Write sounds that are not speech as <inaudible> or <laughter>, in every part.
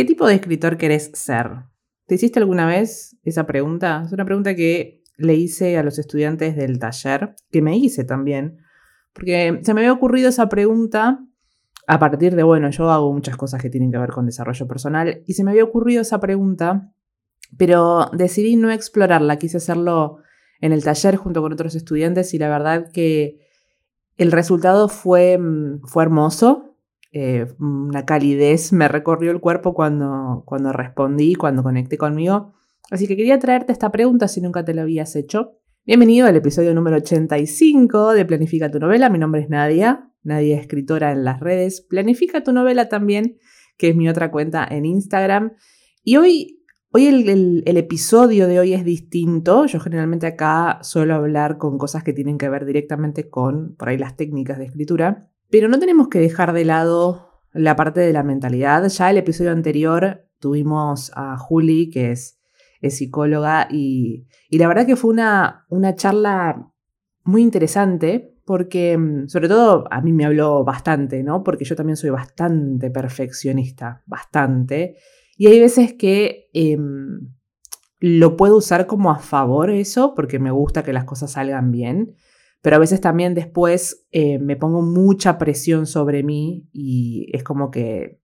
¿Qué tipo de escritor querés ser? ¿Te hiciste alguna vez esa pregunta? Es una pregunta que le hice a los estudiantes del taller, que me hice también, porque se me había ocurrido esa pregunta a partir de, bueno, yo hago muchas cosas que tienen que ver con desarrollo personal, y se me había ocurrido esa pregunta, pero decidí no explorarla, quise hacerlo en el taller junto con otros estudiantes y la verdad que el resultado fue, mm, fue hermoso, eh, una calidez me recorrió el cuerpo cuando, cuando respondí, cuando conecté conmigo. Así que quería traerte esta pregunta si nunca te la habías hecho. Bienvenido al episodio número 85 de Planifica tu novela. Mi nombre es Nadia, Nadia escritora en las redes. Planifica tu novela también, que es mi otra cuenta en Instagram. Y hoy, hoy el, el episodio de hoy es distinto. Yo generalmente acá suelo hablar con cosas que tienen que ver directamente con, por ahí, las técnicas de escritura. Pero no tenemos que dejar de lado la parte de la mentalidad. Ya el episodio anterior tuvimos a Juli, que es, psicóloga, y, la verdad que fue una, una charla muy interesante porque mm, sobre todo a mí me habló bastante, ¿no? Porque yo también soy bastante perfeccionista, bastante. Y hay veces que em, lo puedo usar como a favor eso, porque me gusta que las cosas salgan bien pero a veces también después eh, me pongo mucha presión sobre mí y es como que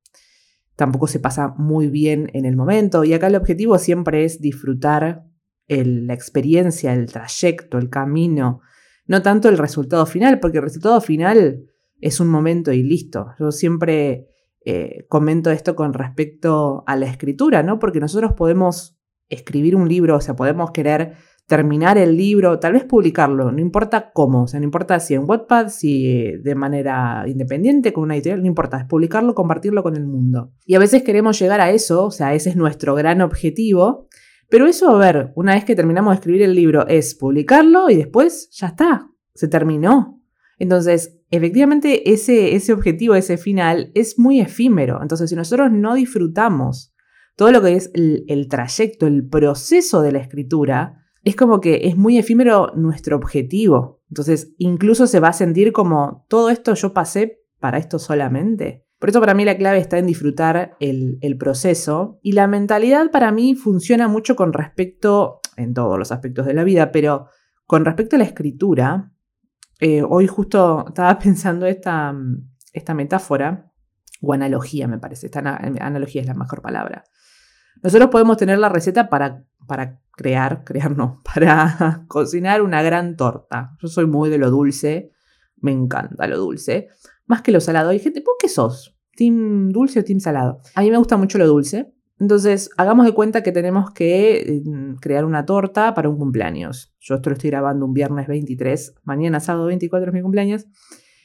tampoco se pasa muy bien en el momento. Y acá el objetivo siempre es disfrutar la experiencia, el trayecto, el camino, no tanto el resultado final, porque el resultado final es un momento y listo. Yo siempre eh, comento esto con respecto a la escritura, ¿no? Porque nosotros podemos escribir un libro, o sea, podemos querer terminar el libro, tal vez publicarlo, no importa cómo, o sea, no importa si en Wattpad, si de manera independiente, con una editorial, no importa, es publicarlo, compartirlo con el mundo. Y a veces queremos llegar a eso, o sea, ese es nuestro gran objetivo, pero eso, a ver, una vez que terminamos de escribir el libro, es publicarlo y después ya está, se terminó. Entonces, efectivamente, ese, ese objetivo, ese final, es muy efímero. Entonces, si nosotros no disfrutamos todo lo que es el trayecto, el proceso de la escritura, es como que es muy efímero nuestro objetivo. Entonces, incluso se va a sentir como todo esto yo pasé para esto solamente. Por eso para mí la clave está en disfrutar el, proceso y la mentalidad para mí funciona mucho con respecto, en todos los aspectos de la vida, pero con respecto a la escritura, eh, hoy justo estaba <laughs> pensando esta, esta metáfora, o analogía me parece, esta analogía es la mejor palabra. Nosotros podemos tener la receta para, para crear, crear no, <laughs> para cocinar una gran torta. Yo soy muy de lo dulce, me encanta lo dulce, más que lo salado. Y gente, ¿por qué sos? ¿Team dulce o team salado? A mí me gusta mucho lo dulce. Entonces, hagamos de cuenta que tenemos que mm, crear una torta para un cumpleaños. Yo esto lo estoy grabando un viernes 23, mañana sábado 24 es mi cumpleaños.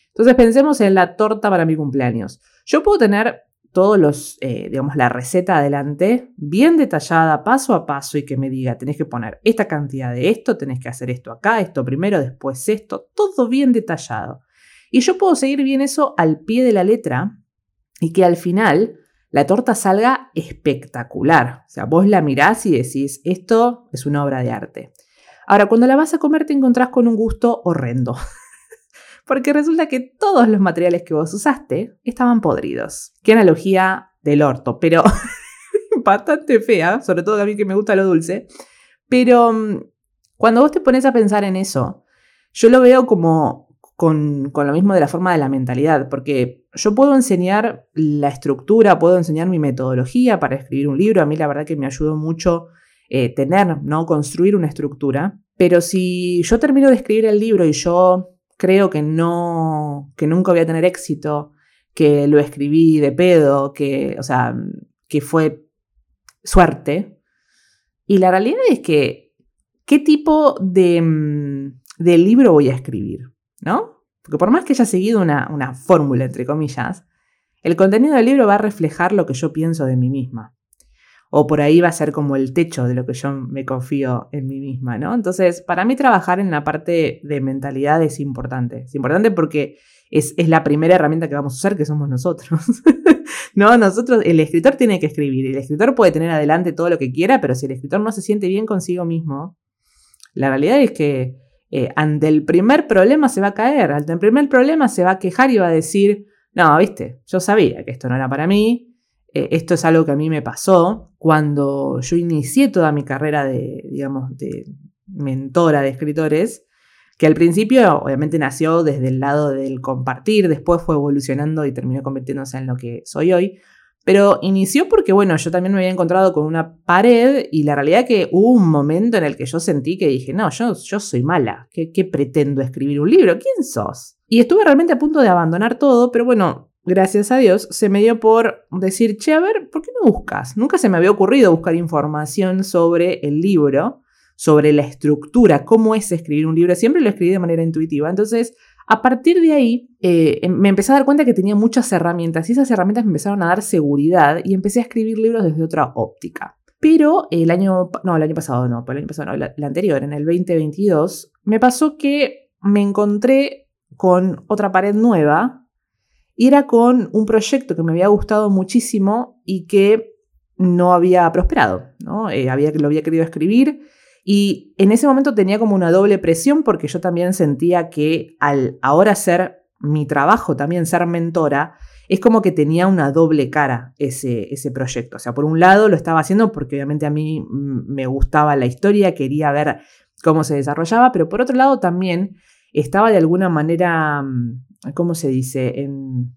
Entonces, pensemos en la torta para mi cumpleaños. Yo puedo tener todos los, eh, digamos, la receta adelante, bien detallada, paso a paso, y que me diga, tenés que poner esta cantidad de esto, tenés que hacer esto acá, esto primero, después esto, todo bien detallado. Y yo puedo seguir bien eso al pie de la letra y que al final la torta salga espectacular. O sea, vos la mirás y decís, esto es una obra de arte. Ahora, cuando la vas a comer te encontrás con un gusto horrendo. <laughs> porque resulta que todos los materiales que vos usaste estaban podridos. Qué analogía del orto, pero <laughs> bastante fea, sobre todo a mí que me gusta lo dulce. Pero mm, cuando vos te pones a pensar en eso, yo lo veo como con, con, lo mismo de la forma de la mentalidad, porque yo puedo enseñar la estructura, puedo enseñar mi metodología para escribir un libro, a mí la verdad que me ayudó mucho eh, tener, ¿no? Construir una estructura, pero si yo termino de escribir el libro y yo creo que no, que nunca voy a tener éxito, que lo escribí de pedo, que, o sea, que fue suerte. Y la realidad es que, ¿qué tipo de, mm, de libro voy a escribir? ¿No? Porque por más que haya seguido una, una fórmula, entre comillas, el contenido del libro va a reflejar lo que yo pienso de mí misma o por ahí va a ser como el techo de lo que yo me confío en mí misma, ¿no? Entonces, para mí trabajar en la parte de mentalidad es importante. Es importante porque es, la primera herramienta que vamos a usar, que somos nosotros. <laughs> no, nosotros, el escritor tiene que escribir. El escritor puede tener adelante todo lo que quiera, pero si el escritor no se siente bien consigo mismo, la realidad es que eh, ante el primer problema se va a caer. Ante el primer problema se va a quejar y va a decir, no, viste, yo sabía que esto no era para mí, eh, esto es algo que a mí me pasó cuando yo inicié toda mi carrera de, digamos, de mentora de escritores, que al principio obviamente nació desde el lado del compartir, después fue evolucionando y terminó convirtiéndose en lo que soy hoy. Pero inició porque, bueno, yo también me había encontrado con una pared y la realidad que hubo un momento en el que yo sentí que dije, no, yo, yo soy mala, ¿Qué, ¿qué pretendo escribir un libro? ¿Quién sos? Y estuve realmente a punto de abandonar todo, pero bueno, gracias a Dios, se me dio por decir, che, a ver, ¿por qué no buscas? Nunca se me había ocurrido buscar información sobre el libro, sobre la estructura, cómo es escribir un libro. Siempre lo escribí de manera intuitiva. Entonces, a partir de ahí, eh, em, me empecé a dar cuenta que tenía muchas herramientas y esas herramientas me empezaron a dar seguridad y empecé a escribir libros desde otra óptica. Pero el año, no, el año pasado no, el año pasado no, el anterior, en el 2022, me pasó que me encontré con otra pared nueva era con un proyecto que me había gustado muchísimo y que no había prosperado, ¿no? Eh, lo había querido escribir y en ese momento tenía como una doble presión porque yo también sentía que al ahora ser mi trabajo, también ser mentora, es como que tenía una doble cara ese, ese proyecto. O sea, por un lado lo estaba haciendo porque obviamente a mí me gustaba la historia, quería ver cómo se desarrollaba, pero por otro lado también estaba de alguna manera, mm, ¿cómo se dice? En,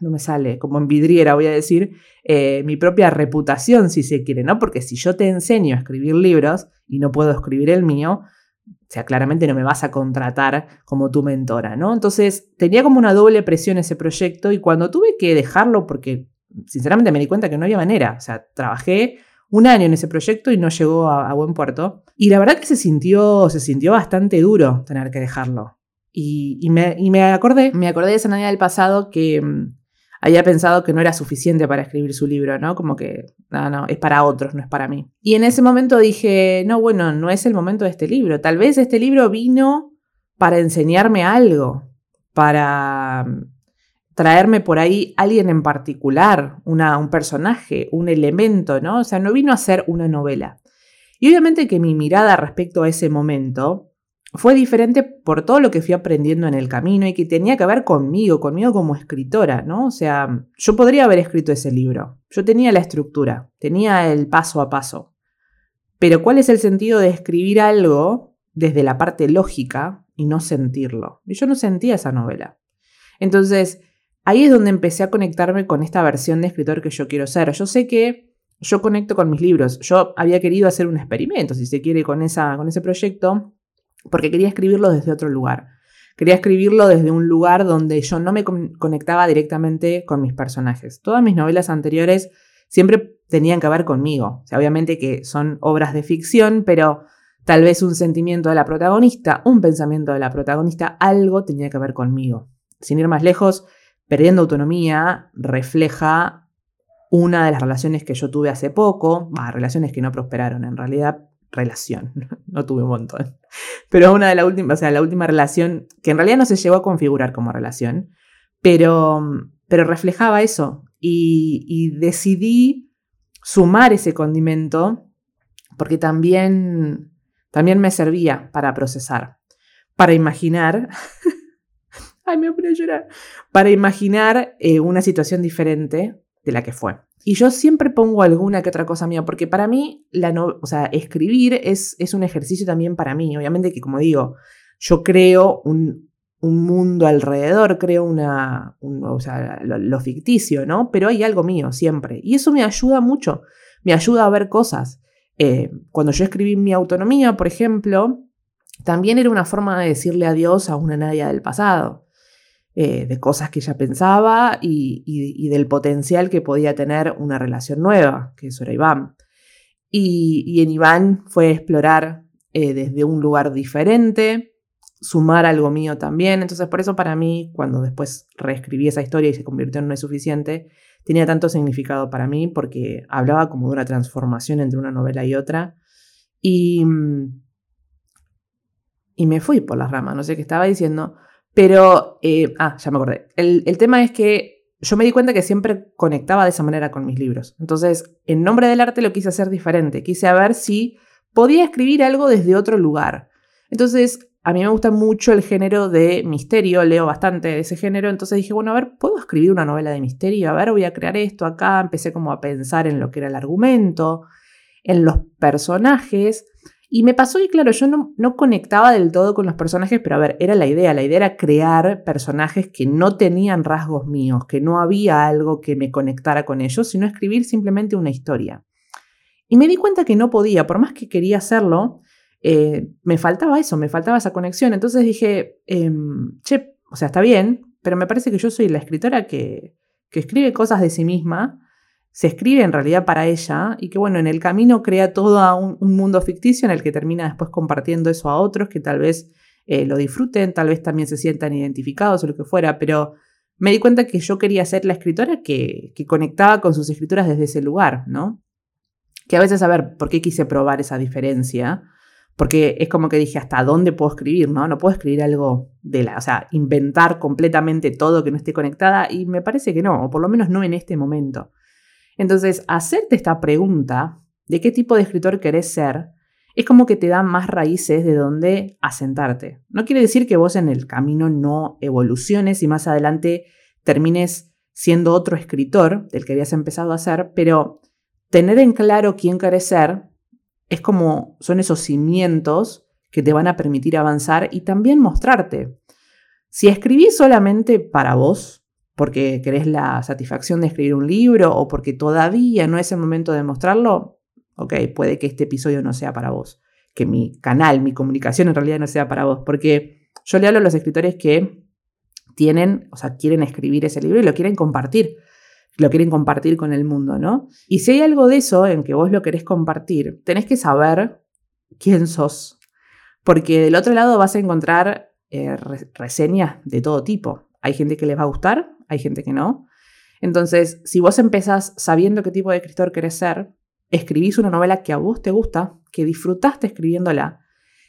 no me sale, como en vidriera voy a decir, eh, mi propia reputación, si se quiere, ¿no? Porque si yo te enseño a escribir libros y no puedo escribir el mío, o sea, claramente no me vas a contratar como tu mentora, ¿no? Entonces, tenía como una doble presión ese proyecto y cuando tuve que dejarlo, porque sinceramente me di cuenta que no había manera, o sea, trabajé un año en ese proyecto y no llegó a, buen puerto. Y la verdad que se sintió, se sintió bastante duro tener que dejarlo. Y, me, acordé, me acordé de esa Navidad del pasado que mm, había pensado que no era suficiente para escribir su libro, ¿no? Como que, no, no, es para otros, no es para mí. Y en ese momento dije, no, bueno, no es el momento de este libro. Tal vez este libro vino para enseñarme algo, para mm, traerme por ahí alguien en particular, una, un personaje, un elemento, ¿no? O sea, no vino a ser una novela. Y obviamente que mi mirada respecto a ese momento fue diferente por todo lo que fui aprendiendo en el camino y que tenía que ver conmigo, conmigo como escritora, ¿no? O sea, yo podría haber escrito ese libro, yo tenía la estructura, tenía el paso a paso, pero ¿cuál es el sentido de escribir algo desde la parte lógica y no sentirlo? Y yo no sentía esa novela. Entonces, ahí es donde empecé a conectarme con esta versión de escritor que yo quiero ser. Yo sé que yo conecto con mis libros, yo había querido hacer un experimento, si se quiere, con, esa, con ese proyecto porque quería escribirlo desde otro lugar. Quería escribirlo desde un lugar donde yo no me conectaba directamente con mis personajes. Todas mis novelas anteriores siempre tenían que ver conmigo. O sea, obviamente que son obras de ficción, pero tal vez un sentimiento de la protagonista, un pensamiento de la protagonista, algo tenía que ver conmigo. Sin ir más lejos, Perdiendo Autonomía refleja una de las relaciones que yo tuve hace poco, relaciones que no prosperaron en realidad, relación, <laughs> no tuve un montón, pero una de las últimas, o sea, la última relación que en realidad no se llegó a configurar como relación, pero, pero reflejaba eso y, y decidí sumar ese condimento porque también, también me servía para procesar, para imaginar, <laughs> ay, me voy a llorar, para imaginar eh, una situación diferente de la que fue. Y yo siempre pongo alguna que otra cosa mía, porque para mí, la no, o sea, escribir es, es un ejercicio también para mí. Obviamente que, como digo, yo creo un, un mundo alrededor, creo una, o sea, lo, ficticio, ¿no? Pero hay algo mío siempre. Y eso me ayuda mucho, me ayuda a ver cosas. Eh, cuando yo escribí mi autonomía, por ejemplo, también era una forma de decirle adiós a una Nadia del pasado. Eh, de cosas que ella pensaba y, del potencial que podía tener una relación nueva, que eso era Iván. Y, en Iván fue explorar eh, desde un lugar diferente, sumar algo mío también. Entonces, por eso para mí, cuando después reescribí esa historia y se convirtió en No es suficiente, tenía tanto significado para mí porque hablaba como de una transformación entre una novela y otra. Y, y me fui por las ramas, no sé qué estaba diciendo. Pero, eh, ah, ya me acordé. El, tema es que yo me di cuenta que siempre conectaba de esa manera con mis libros. Entonces, en nombre del arte lo quise hacer diferente. Quise ver si podía escribir algo desde otro lugar. Entonces, a mí me gusta mucho el género de misterio, leo bastante de ese género, entonces dije, bueno, a ver, ¿puedo escribir una novela de misterio? A ver, voy a crear esto acá, empecé como a pensar en lo que era el argumento, en los personajes, y me pasó y claro, yo no, no conectaba del todo con los personajes, pero a ver, era la idea, la idea era crear personajes que no tenían rasgos míos, que no había algo que me conectara con ellos, sino escribir simplemente una historia. Y me di cuenta que no podía, por más que quería hacerlo, eh, me faltaba eso, me faltaba esa conexión. Entonces dije, em, che, o sea, está bien, pero me parece que yo soy la escritora que, que escribe cosas de sí misma, se escribe en realidad para ella y que bueno, en el camino crea todo un, mundo ficticio en el que termina después compartiendo eso a otros que tal vez eh, lo disfruten, tal vez también se sientan identificados o lo que fuera, pero me di cuenta que yo quería ser la escritora que, que conectaba con sus escrituras desde ese lugar, ¿no? Que a veces, a ver, ¿por qué quise probar esa diferencia? porque es como que dije, ¿hasta dónde puedo escribir? No, no puedo escribir algo de la, o sea, inventar completamente todo que no esté conectada y me parece que no, o por lo menos no en este momento. Entonces, hacerte esta pregunta de qué tipo de escritor querés ser, es como que te da más raíces de dónde asentarte. No quiere decir que vos en el camino no evoluciones y más adelante termines siendo otro escritor del que habías empezado a ser, pero tener en claro quién querés ser es como son esos cimientos que te van a permitir avanzar y también mostrarte. Si escribís solamente para vos, porque querés la satisfacción de escribir un libro o porque todavía no es el momento de mostrarlo, ok, puede que este episodio no sea para vos, que mi canal, mi comunicación en realidad no sea para vos, porque yo le hablo a los escritores que tienen, o sea, quieren escribir ese libro y lo quieren compartir lo quieren compartir con el mundo, ¿no? Y si hay algo de eso en que vos lo querés compartir, tenés que saber quién sos. Porque del otro lado vas a encontrar eh, reseñas de todo tipo. Hay gente que les va a gustar, hay gente que no. Entonces, si vos empezás sabiendo qué tipo de escritor querés ser, escribís una novela que a vos te gusta, que disfrutaste escribiéndola,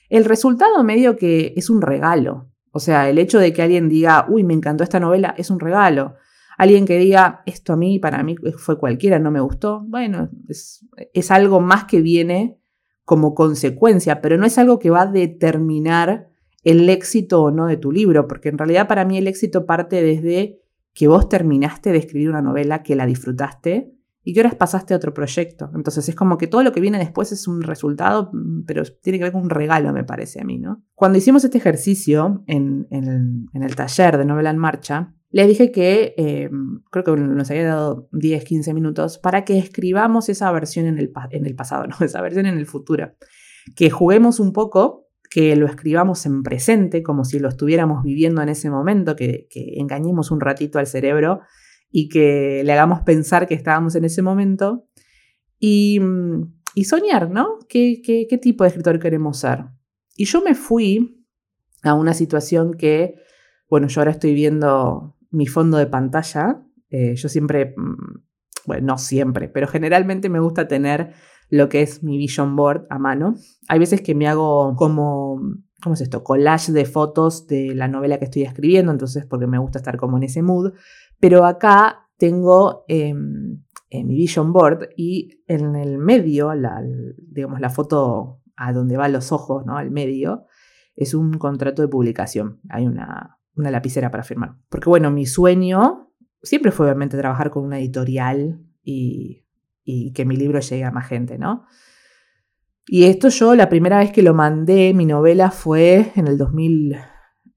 el resultado medio que es un regalo. O sea, el hecho de que alguien diga, uy, me encantó esta novela, es un regalo. Alguien que diga, esto a mí, para mí fue cualquiera, no me gustó, bueno, es, es algo más que viene como consecuencia, pero no es algo que va a determinar el éxito o no de tu libro, porque en realidad para mí el éxito parte desde que vos terminaste de escribir una novela, que la disfrutaste y que ahora pasaste a otro proyecto. Entonces es como que todo lo que viene después es un resultado, mm, pero tiene que ver con un regalo, me parece a mí, ¿no? Cuando hicimos este ejercicio en, en el taller de novela en marcha, le dije que eh, creo que nos había dado 10, 15 minutos para que escribamos esa versión en el, en el pasado, <laughs> ¿no? esa versión en el futuro. Que juguemos un poco, que lo escribamos en presente, como si lo estuviéramos viviendo en ese momento, que, engañemos un ratito al cerebro y que le hagamos pensar que estábamos en ese momento. Y, y soñar, ¿no? ¿Qué, ¿Qué, qué tipo de escritor queremos ser? Y yo me fui a una situación que, bueno, yo ahora estoy viendo mi fondo de pantalla. Eh, yo siempre, mm, bueno, no siempre, pero generalmente me gusta tener lo que es mi vision board a mano. Hay veces que me hago como, ¿cómo es esto? Collage de fotos de la novela que estoy escribiendo, entonces porque me gusta estar como en ese mood. Pero acá tengo em, mi vision board y en el medio, la, digamos, la foto a donde van los ojos, ¿no? Al medio, es un contrato de publicación. Hay una, una lapicera para firmar. Porque bueno, mi sueño siempre fue obviamente trabajar con una editorial y, que mi libro llegue a más gente, ¿no? Y esto yo, la primera vez que lo mandé, mi novela fue en el 2000,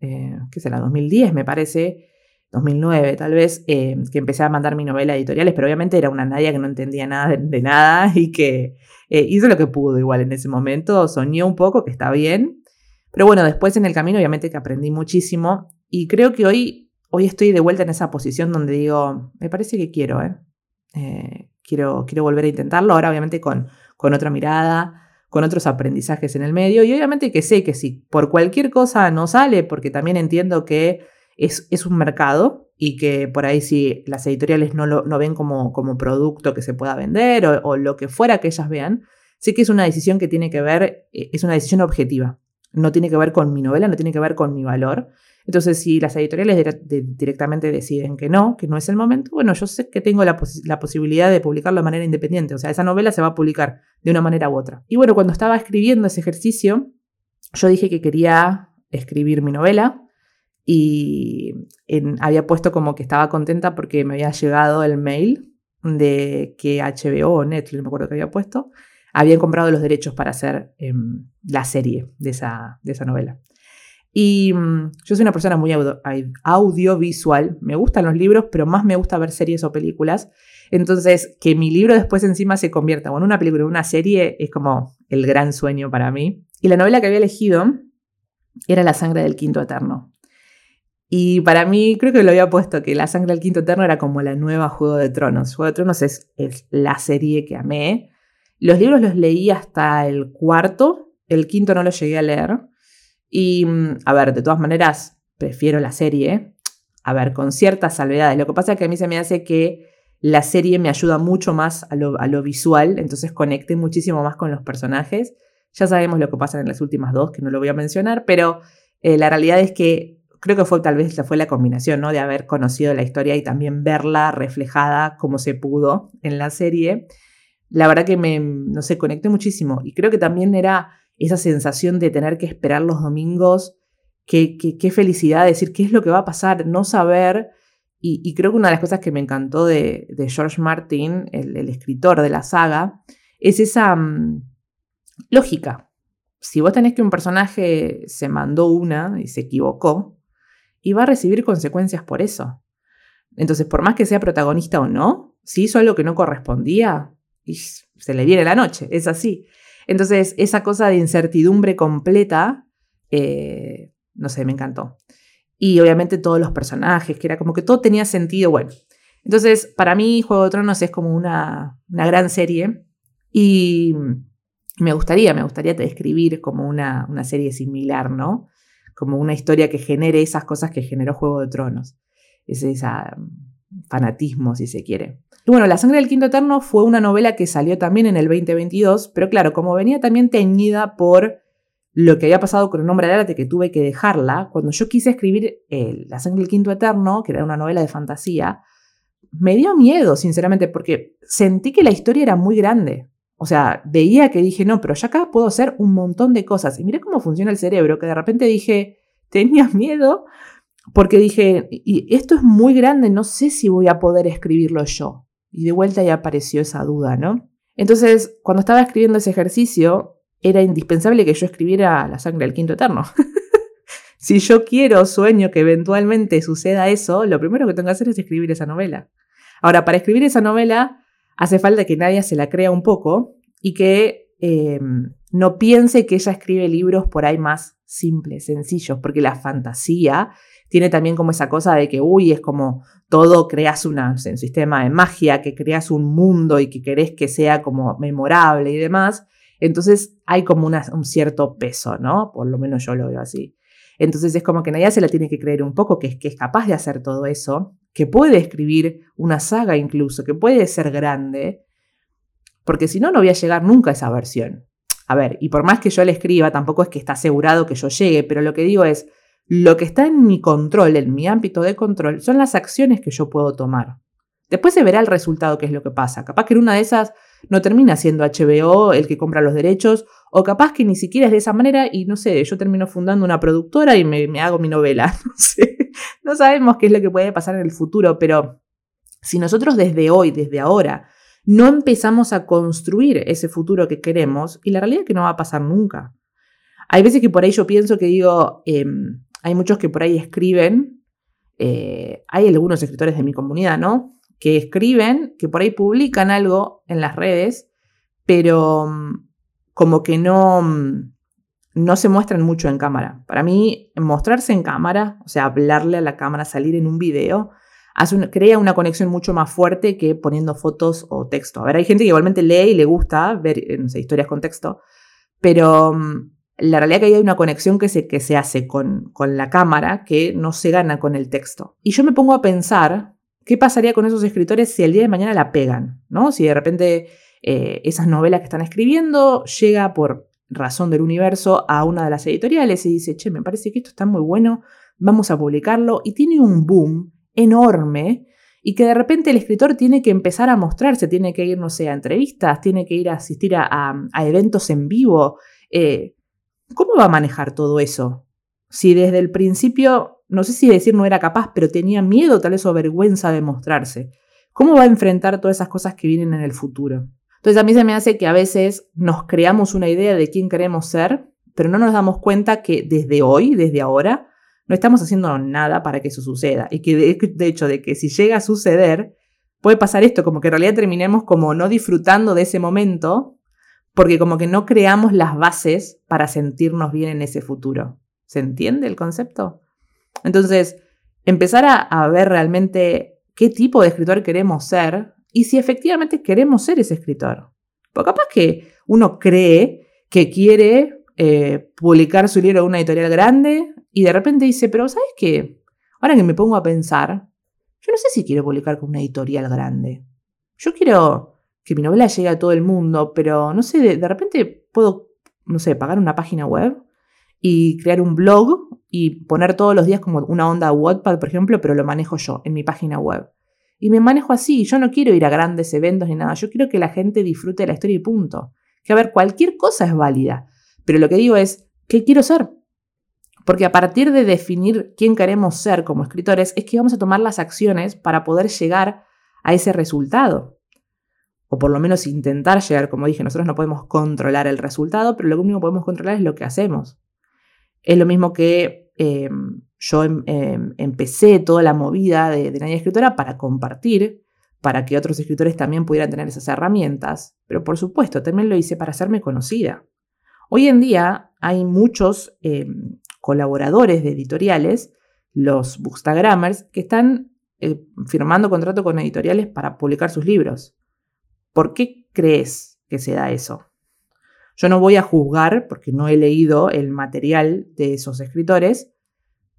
eh, ¿qué será? 2010 me parece, 2009 tal vez, eh, que empecé a mandar mi novela a editoriales, pero obviamente era una Nadia que no entendía nada de, nada y que eh, hizo lo que pudo igual en ese momento, soñó un poco, que está bien, pero bueno, después en el camino obviamente que aprendí muchísimo y creo que hoy, hoy estoy de vuelta en esa posición donde digo, me parece que quiero, ¿eh? Quiero, quiero volver a intentarlo, ahora obviamente con, con otra mirada, con otros aprendizajes en el medio y obviamente que sé que si por cualquier cosa no sale, porque también entiendo que es, es un mercado y que por ahí si las editoriales no lo no ven como, como producto que se pueda vender o, lo que fuera que ellas vean, sé que es una decisión que tiene que ver, eh, es una decisión objetiva. No tiene que ver con mi novela, no tiene que ver con mi valor. Entonces, si las editoriales directamente deciden que no, que no es el momento, bueno, yo sé que tengo la, posibilidad de publicarlo de manera independiente. O sea, esa novela se va a publicar de una manera u otra. Y bueno, cuando estaba escribiendo ese ejercicio, yo dije que quería escribir mi novela y había puesto como que estaba contenta porque me había llegado el mail de que HBO o Netflix, no me acuerdo que había puesto, habían comprado los derechos para hacer em, la serie de esa, de esa novela. Y mm, yo soy una persona muy audiovisual, me gustan los libros, pero más me gusta ver series o películas. Entonces, que mi libro después encima se convierta en una película o una serie es como el gran sueño para mí. Y la novela que había elegido era La sangre del quinto eterno. Y para mí, creo que lo había puesto, que La sangre del quinto eterno era como la nueva Juego de Tronos. Juego de Tronos es, es la serie que amé. Los libros los leí hasta el cuarto, el quinto no lo llegué a leer. Y, mm, a ver, de todas maneras, prefiero la serie. A ver, con ciertas salvedades. Lo que pasa es que a mí se me hace que la serie me ayuda mucho más a lo, visual, entonces conecté muchísimo más con los personajes. Ya sabemos lo que pasa en las últimas dos, que no lo voy a mencionar, pero eh, la realidad es que creo que fue tal vez fue la combinación, ¿no? De haber conocido la historia y también verla reflejada como se pudo en la serie. La verdad que me, no sé, conecté muchísimo. Y creo que también era esa sensación de tener que esperar los domingos. Qué, qué, felicidad decir qué es lo que va a pasar, no saber y, creo que una de las cosas que me encantó de, George Martin, el, escritor de la saga, es esa mm, lógica. Si vos tenés que un personaje se mandó una y se equivocó, y va a recibir consecuencias por eso. Entonces, por más que sea protagonista o no, si hizo algo que no correspondía, se le viene la noche, es así. Entonces, esa cosa de incertidumbre completa, eh, no sé, me encantó y obviamente todos los personajes, que era como que todo tenía sentido, bueno. Entonces, para mí Juego de Tronos es como una, gran serie y me gustaría, me gustaría describir como una, una serie similar, ¿no? Como una historia que genere esas cosas que generó Juego de Tronos. Ese fanatismo, si se quiere. Bueno, La sangre del quinto eterno fue una novela que salió también en el 2022, pero claro, como venía también teñida por lo que había pasado con el nombre de arte que tuve que dejarla, cuando yo quise escribir La sangre del quinto eterno, que era una novela de fantasía, me dio miedo, sinceramente, porque sentí que la historia era muy grande. O sea, veía que dije, no, pero ya acá puedo hacer un montón de cosas. Y miré cómo funciona el cerebro, que de repente dije, tenía miedo, porque dije, y esto es muy grande, no sé si voy a poder escribirlo yo. Y de vuelta ya apareció esa duda, ¿no? Entonces, cuando estaba escribiendo ese ejercicio, era indispensable que yo escribiera La sangre del quinto eterno. <laughs> si yo quiero, sueño que eventualmente suceda eso, lo primero que tengo que hacer es escribir esa novela. Ahora, para escribir esa novela hace falta que nadie se la crea un poco y que em, no piense que ella escribe libros por ahí más simples, sencillos, porque la fantasía tiene también como esa cosa de que, uy, es como todo, creas una, un sistema de magia, que creas un mundo y que querés que sea como memorable y demás. Entonces hay como un cierto peso, ¿no? Por lo menos yo lo veo así. Entonces es como que nadie se la tiene que creer un poco, que es, que es capaz de hacer todo eso, que puede escribir una saga incluso, que puede ser grande, porque si no, no voy a llegar nunca a esa versión. A ver, y por más que yo le escriba, tampoco es que está asegurado que yo llegue, pero lo que digo es, lo que está en mi control, en mi ámbito de control, son las acciones que yo puedo tomar. Después se verá el resultado, qué es lo que pasa. Capaz que en una de esas no termina siendo HBO el que compra los derechos, o capaz que ni siquiera es de esa manera y no sé, yo termino fundando una productora y me, hago mi novela. <laughs> No sé, no sabemos qué es lo que puede pasar en el futuro, pero si nosotros desde hoy, desde ahora, no empezamos a construir ese futuro que queremos, y la realidad es que no va a pasar nunca. Hay veces que por ahí yo pienso que digo, em, hay muchos que por ahí escriben, eh, hay algunos escritores de mi comunidad, ¿no? que escriben, que por ahí publican algo en las redes, pero mm, como que no, mm, no se muestran mucho en cámara. Para mí, mostrarse en cámara, o sea, hablarle a la cámara, salir en un video, crea una conexión mucho más fuerte que poniendo fotos o texto. A ver, hay gente que igualmente lee y le gusta ver eh, historias con texto, pero mm, la realidad que hay una conexión que se, que se hace con, con la cámara que no se gana con el texto. Y yo me pongo a pensar ¿Qué pasaría con esos escritores si el día de mañana la pegan? ¿no? Si de repente eh, esas novelas que están escribiendo llega por razón del universo a una de las editoriales y dice, che, me parece que esto está muy bueno, vamos a publicarlo, y tiene un boom enorme y que de repente el escritor tiene que empezar a mostrarse, tiene que ir, no sé, a entrevistas, tiene que ir a asistir a, eventos en vivo. Eh, ¿Cómo va a manejar todo eso? si desde el principio, no sé si decir no era capaz, pero tenía miedo tal vez o vergüenza de mostrarse? ¿Cómo va a enfrentar todas esas cosas que vienen en el futuro? Entonces a mí se me hace que a veces nos creamos una idea de quién queremos ser, pero no nos damos cuenta que desde hoy, desde ahora, no estamos haciendo nada para que eso suceda. Y que de, hecho, de que si llega a suceder, puede pasar esto, como que en realidad terminemos como no disfrutando de ese momento, porque como que no creamos las bases para sentirnos bien en ese futuro. ¿Se entiende el concepto? Entonces, empezar a, ver realmente qué tipo de escritor queremos ser y si efectivamente queremos ser ese escritor. Porque capaz que uno cree que quiere eh, publicar su libro en una editorial grande y de repente dice, pero ¿sabes qué? Ahora que me pongo a pensar, yo no sé si quiero publicar con una editorial grande. Yo quiero que mi novela llegue a todo el mundo, pero no sé, de, repente puedo, no sé, pagar una página web y crear un blog y poner todos los días como una onda Wattpad, por ejemplo, pero lo manejo yo en mi página web. Y me manejo así, yo no quiero ir a grandes eventos ni nada, yo quiero que la gente disfrute de la historia y punto. Que a ver, cualquier cosa es válida, pero lo que digo es, ¿qué quiero ser? Porque a partir de definir quién queremos ser como escritores, es que vamos a tomar las acciones para poder llegar a ese resultado. O por lo menos intentar llegar, como dije, nosotros no podemos controlar el resultado, pero lo único que podemos controlar es lo que hacemos. Es lo mismo que em, yo em, em, empecé toda la movida de, de Nadie Escritora para compartir, para que otros escritores también pudieran tener esas herramientas, pero por supuesto también lo hice para hacerme conocida. Hoy en día hay muchos colaboradores de editoriales, los bookstagrammers, que están eh, firmando contrato con editoriales para publicar sus libros. ¿Por qué crees que se da eso? Yo no voy a juzgar porque no he leído el material de esos escritores,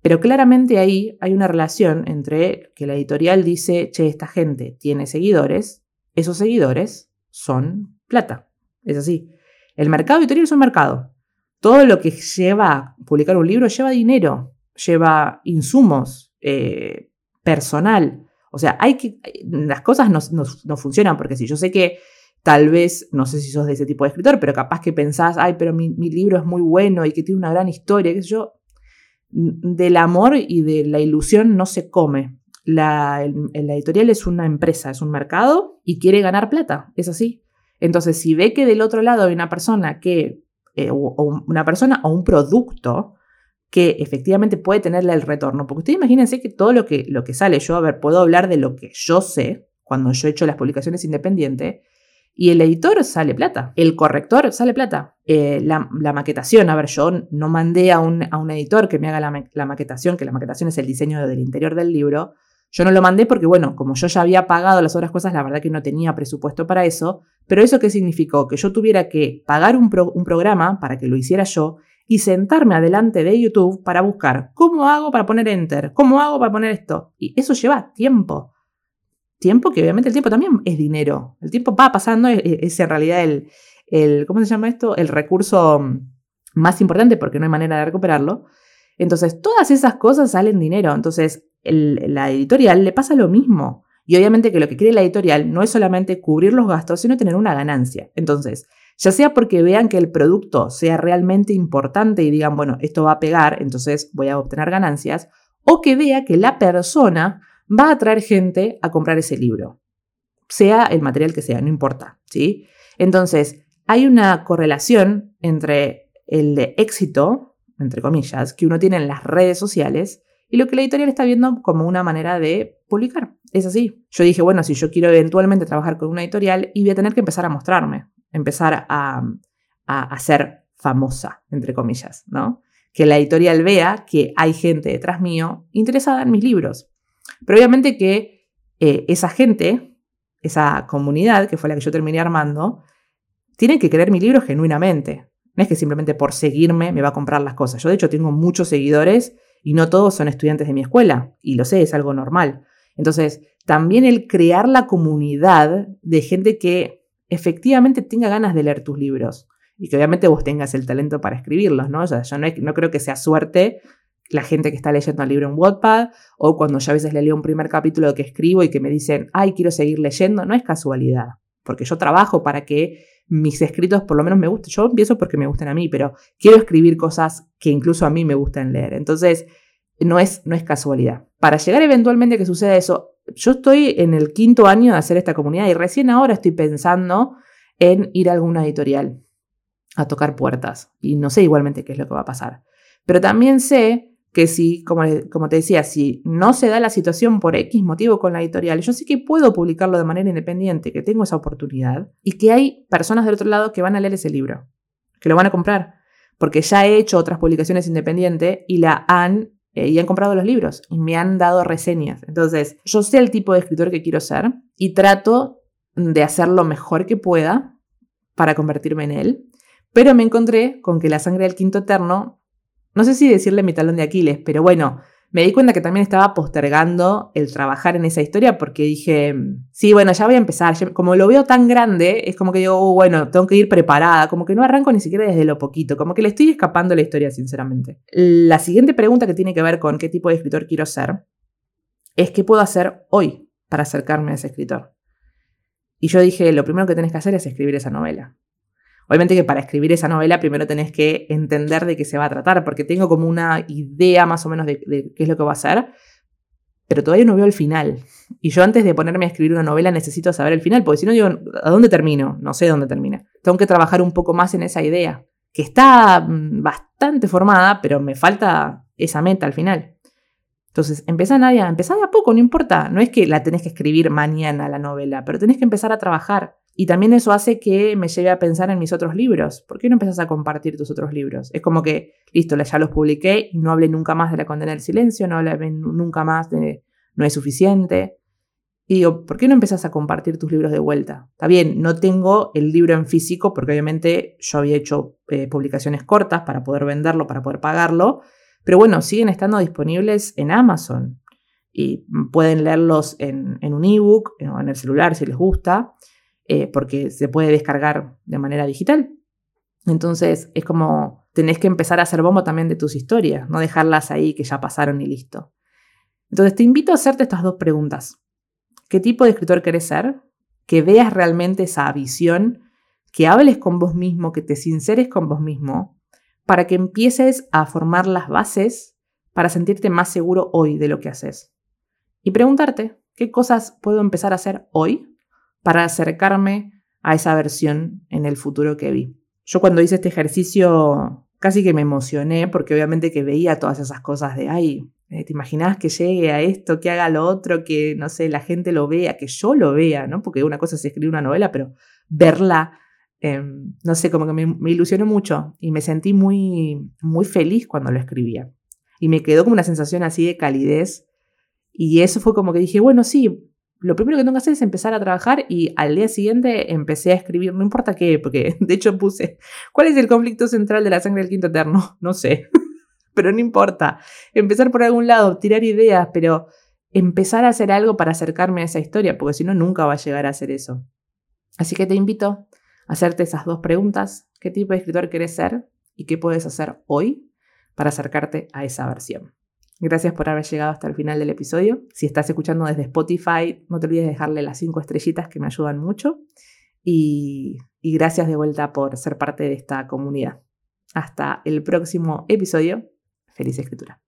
pero claramente ahí hay una relación entre que la editorial dice, che, esta gente tiene seguidores, esos seguidores son plata. Es así. El mercado editorial es un mercado. Todo lo que lleva publicar un libro lleva dinero, lleva insumos, eh, personal. O sea, hay que, las cosas no, funcionan porque si yo sé que tal vez, no sé si sos de ese tipo de escritor, pero capaz que pensás, ay, pero mi, libro es muy bueno y que tiene una gran historia, qué sé yo, del amor y de la ilusión no se come. La, la editorial es una empresa, es un mercado y quiere ganar plata, es así. Entonces, si ve que del otro lado hay una persona que eh, o, una persona o un producto que efectivamente puede tenerle el retorno. Porque ustedes imagínense que todo lo que, lo que sale, yo, a ver, puedo hablar de lo que yo sé cuando yo he hecho las publicaciones independientes, y el editor sale plata, el corrector sale plata, eh, la, maquetación, a ver, yo no mandé a un, a un editor que me haga la, la, maquetación, que la maquetación es el diseño del interior del libro, yo no lo mandé porque, bueno, como yo ya había pagado las otras cosas, la verdad que no tenía presupuesto para eso. Pero eso qué significó? Que yo tuviera que pagar un, programa para que lo hiciera yo y sentarme adelante de YouTube para buscar cómo hago para poner enter, cómo hago para poner esto. Y eso lleva tiempo. Tiempo que obviamente el tiempo también es dinero. El tiempo va pasando, es, en realidad el, el, ¿cómo se llama esto? El recurso más importante porque no hay manera de recuperarlo. Entonces, todas esas cosas salen dinero. Entonces, la editorial le pasa lo mismo. Y obviamente que lo que quiere la editorial no es solamente cubrir los gastos, sino tener una ganancia. Entonces, ya sea porque vean que el producto sea realmente importante y digan, bueno, esto va a pegar, entonces voy a obtener ganancias, o que vea que la persona va a atraer gente a comprar ese libro, sea el material que sea, no importa, ¿sí? Entonces, hay una correlación entre el éxito, entre comillas, que uno tiene en las redes sociales y lo que la editorial está viendo como una manera de publicar. Es así. Yo dije, bueno, si yo quiero eventualmente trabajar con una editorial, y voy a tener que empezar a mostrarme, empezar a, a, ser famosa, entre comillas, ¿no? Que la editorial vea que hay gente detrás mío interesada en mis libros. Pero obviamente que eh, esa gente, esa comunidad, que fue la que yo terminé armando, tiene que querer mi libro genuinamente. No es que simplemente por seguirme me va a comprar las cosas. Yo de hecho tengo muchos seguidores y no todos son estudiantes de mi escuela, y lo sé, es algo normal. Entonces, también el crear la comunidad de gente que efectivamente tenga ganas de leer tus libros y que obviamente vos tengas el talento para escribirlos, ¿no? O sea, yo no, creo que sea suerte la gente que está leyendo el libro en Wattpad o cuando yo a veces le leo un primer capítulo que escribo y que me dicen, ay, quiero seguir leyendo, no es casualidad, porque yo trabajo para que mis escritos por lo menos me gustan. Yo empiezo porque me gustan a mí, pero quiero escribir cosas que incluso a mí me gustan leer. Entonces, no es, no es casualidad. Para llegar eventualmente a que suceda eso, yo estoy en el quinto año de hacer esta comunidad y recién ahora estoy pensando en ir a alguna editorial a tocar puertas. Y no sé igualmente qué es lo que va a pasar. Pero también sé que si, como, como te decía, si no se da la situación por X motivo con la editorial, yo sé que puedo publicarlo de manera independiente, que tengo esa oportunidad y que hay personas del otro lado que van a leer ese libro, que lo van a comprar, porque ya he hecho otras publicaciones independientes y la han eh, y han comprado los libros y me han dado reseñas. Entonces, yo sé el tipo de escritor que quiero ser y trato de hacer lo mejor que pueda para convertirme en él, pero me encontré con que La sangre del quinto eterno no sé si decirle mi talón de Aquiles, pero bueno, me di cuenta que también estaba postergando el trabajar en esa historia porque dije, sí, bueno, ya voy a empezar. Como lo veo tan grande, es como que digo, oh, bueno, tengo que ir preparada, como que no arranco ni siquiera desde lo poquito, como que le estoy escapando la historia, sinceramente. La siguiente pregunta que tiene que ver con qué tipo de escritor quiero ser es qué puedo hacer hoy para acercarme a ese escritor. Y yo dije, lo primero que tenés que hacer es escribir esa novela. Obviamente que para escribir esa novela primero tenés que entender de qué se va a tratar, porque tengo como una idea más o menos de, qué es lo que va a ser, pero todavía no veo el final. Y yo antes de ponerme a escribir una novela necesito saber el final, porque si no digo, ¿a dónde termino? No sé dónde termina. Tengo que trabajar un poco más en esa idea, que está mm, bastante formada, pero me falta esa meta al final. Entonces, empezá a empezá de a poco, no importa. No es que la tenés que escribir mañana la novela, pero tenés que empezar a trabajar. Y también eso hace que me lleve a pensar en mis otros libros. ¿Por qué no empezás a compartir tus otros libros? Es como que, listo, ya los publiqué y no hablé nunca más de la condena del silencio, no hablé nunca más de no es suficiente. Y digo, ¿por qué no empezás a compartir tus libros de vuelta? Está bien, no tengo el libro en físico porque obviamente yo había hecho eh, publicaciones cortas para poder venderlo, para poder pagarlo, pero bueno, siguen estando disponibles en Amazon y pueden leerlos en, en un ebook o en el celular si les gusta. Eh, porque se puede descargar de manera digital. Entonces es como tenés que empezar a hacer bombo también de tus historias, no dejarlas ahí que ya pasaron y listo. Entonces te invito a hacerte estas dos preguntas. ¿Qué tipo de escritor querés ser? Que veas realmente esa visión, que hables con vos mismo, que te sinceres con vos mismo, para que empieces a formar las bases para sentirte más seguro hoy de lo que haces. Y preguntarte, ¿qué cosas puedo empezar a hacer hoy para acercarme a esa versión en el futuro que vi. Yo cuando hice este ejercicio casi que me emocioné porque obviamente que veía todas esas cosas de, ay, eh, ¿te imaginas que llegue a esto, que haga lo otro, que, no sé, la gente lo vea, que yo lo vea, ¿no? Porque una cosa es escribir una novela, pero verla, em, no sé, como que me, me, ilusionó mucho y me sentí muy, muy feliz cuando lo escribía. Y me quedó como una sensación así de calidez. Y eso fue como que dije, bueno, sí, lo primero que tengo que hacer es empezar a trabajar y al día siguiente empecé a escribir, no importa qué, porque <laughs> de hecho puse, ¿cuál es el conflicto central de la sangre del quinto eterno? <laughs> No sé, <laughs> pero no importa. Empezar por algún lado, tirar ideas, pero empezar a hacer algo para acercarme a esa historia, porque si no, nunca va a llegar a hacer eso. Así que te invito a hacerte esas dos preguntas. ¿Qué tipo de escritor quieres ser y qué puedes hacer hoy para acercarte a esa versión? Gracias por haber llegado hasta el final del episodio. Si estás escuchando desde Spotify, no te olvides de dejarle las cinco estrellitas que me ayudan mucho. Y, y gracias de vuelta por ser parte de esta comunidad. Hasta el próximo episodio. Feliz escritura.